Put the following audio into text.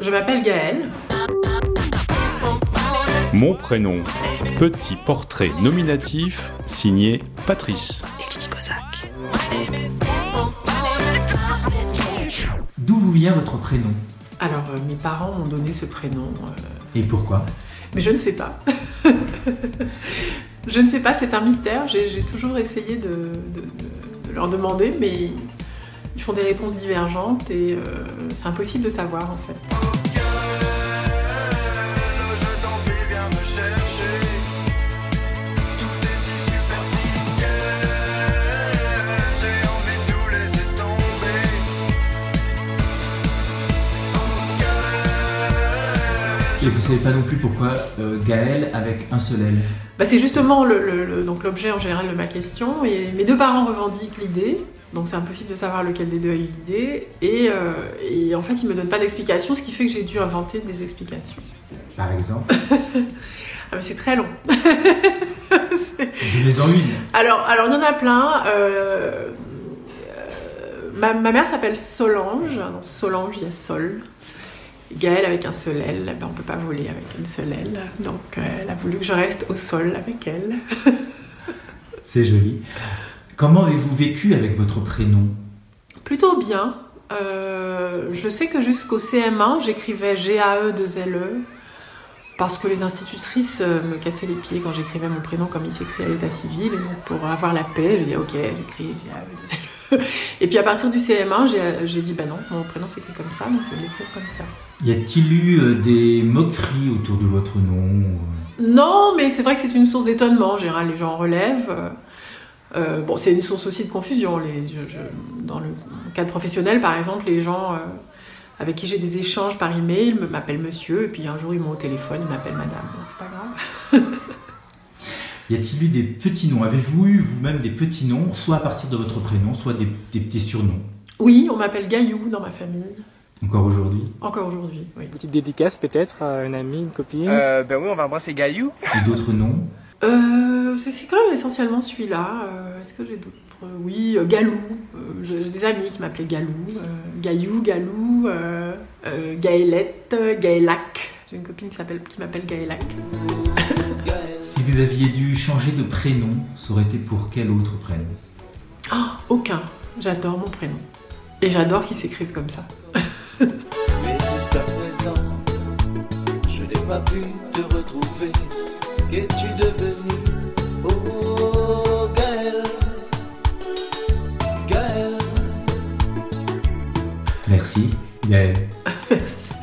je m'appelle Gaëlle. Mon prénom, petit portrait nominatif signé Patrice. D'où vous vient votre prénom? Alors, euh, mes parents m'ont donné ce prénom, euh, Et pourquoi? mais je ne sais pas. je ne sais pas, c'est un mystère. J'ai j'ai toujours essayé de, de- de- de leur demander, mais ils font des réponses divergentes et euh, c'est impossible de savoir en fait. Et vous savez pas non plus pourquoi euh, Gaël avec un seul L Bah, c'est justement le- le- le- donc l'objet en général de ma question. Et mes deux parents revendiquent l'idée, donc c'est impossible de savoir lequel des deux a eu l'idée. Et, euh, et en fait, ils me donnent pas d'explication, ce qui fait que j'ai dû inventer des explications. Par exemple Ah, mais c'est très long. C'est- Donnez-en une. alors, alors, il y en a plein. euh, euh, ma, ma mère s'appelle Solange. Dans Solange, il y a Sol. Gaëlle avec un seul L, ben, on peut pas voler avec une seule L. Donc, euh, elle a voulu que je reste au sol avec elle. C'est joli. Comment avez-vous vécu avec votre prénom? Plutôt bien. Euh, je sais que jusqu'au CM1, j'écrivais GAE2LE parce que les institutrices euh, me cassaient les pieds quand j'écrivais mon prénom comme il s'écrit à l'état civil. Et donc, pour avoir la paix, je disais OK, j'écris GAE2LE. Et puis à partir du CM1, j'ai- dit bah non, mon prénom s'écrit comme ça, donc je vais l'écrire comme ça. Y a-t-il eu euh, des moqueries autour de votre nom euh? Non, mais c'est vrai que c'est une source d'étonnement. En général, les gens relèvent. Euh, bon, c'est une source aussi de confusion. Les, je- je- dans le cadre professionnel, par exemple, les gens euh, avec qui j'ai des échanges par email me- m'appellent monsieur, et puis un jour ils m'ont au téléphone, ils m'appellent madame. Bon, c'est pas grave. Y a-t-il eu des petits noms? Avez-vous eu vous-même des petits noms, soit à partir de votre prénom, soit des, des petits surnoms? Oui, on m'appelle Gaillou dans ma famille, Encore aujourd'hui? Encore aujourd'hui. Oui. Petite dédicace peut-être à une amie, une copine? Euh, ben oui, on va embrasser Gaillou. Et d'autres noms? Euh, c'est quand même essentiellement celui-là. Euh, Est-ce que j'ai d'autres Oui, euh, Galou. Euh, j'ai des amis qui m'appelaient Galou. Euh, Gaillou, Galou, euh, euh, Gaëlette, Gaëlac. J'ai une copine qui m'appelle Gaëlac. Si vous aviez dû changer de prénom, ça aurait été pour quel autre prénom? Ah, aucun. J'adore mon prénom. Et j'adore qu'il s'écrive comme ça. Mais jusqu'à présent, je n'ai pas pu te retrouver. Qu'es-tu devenu? Merci, Gaël. Merci.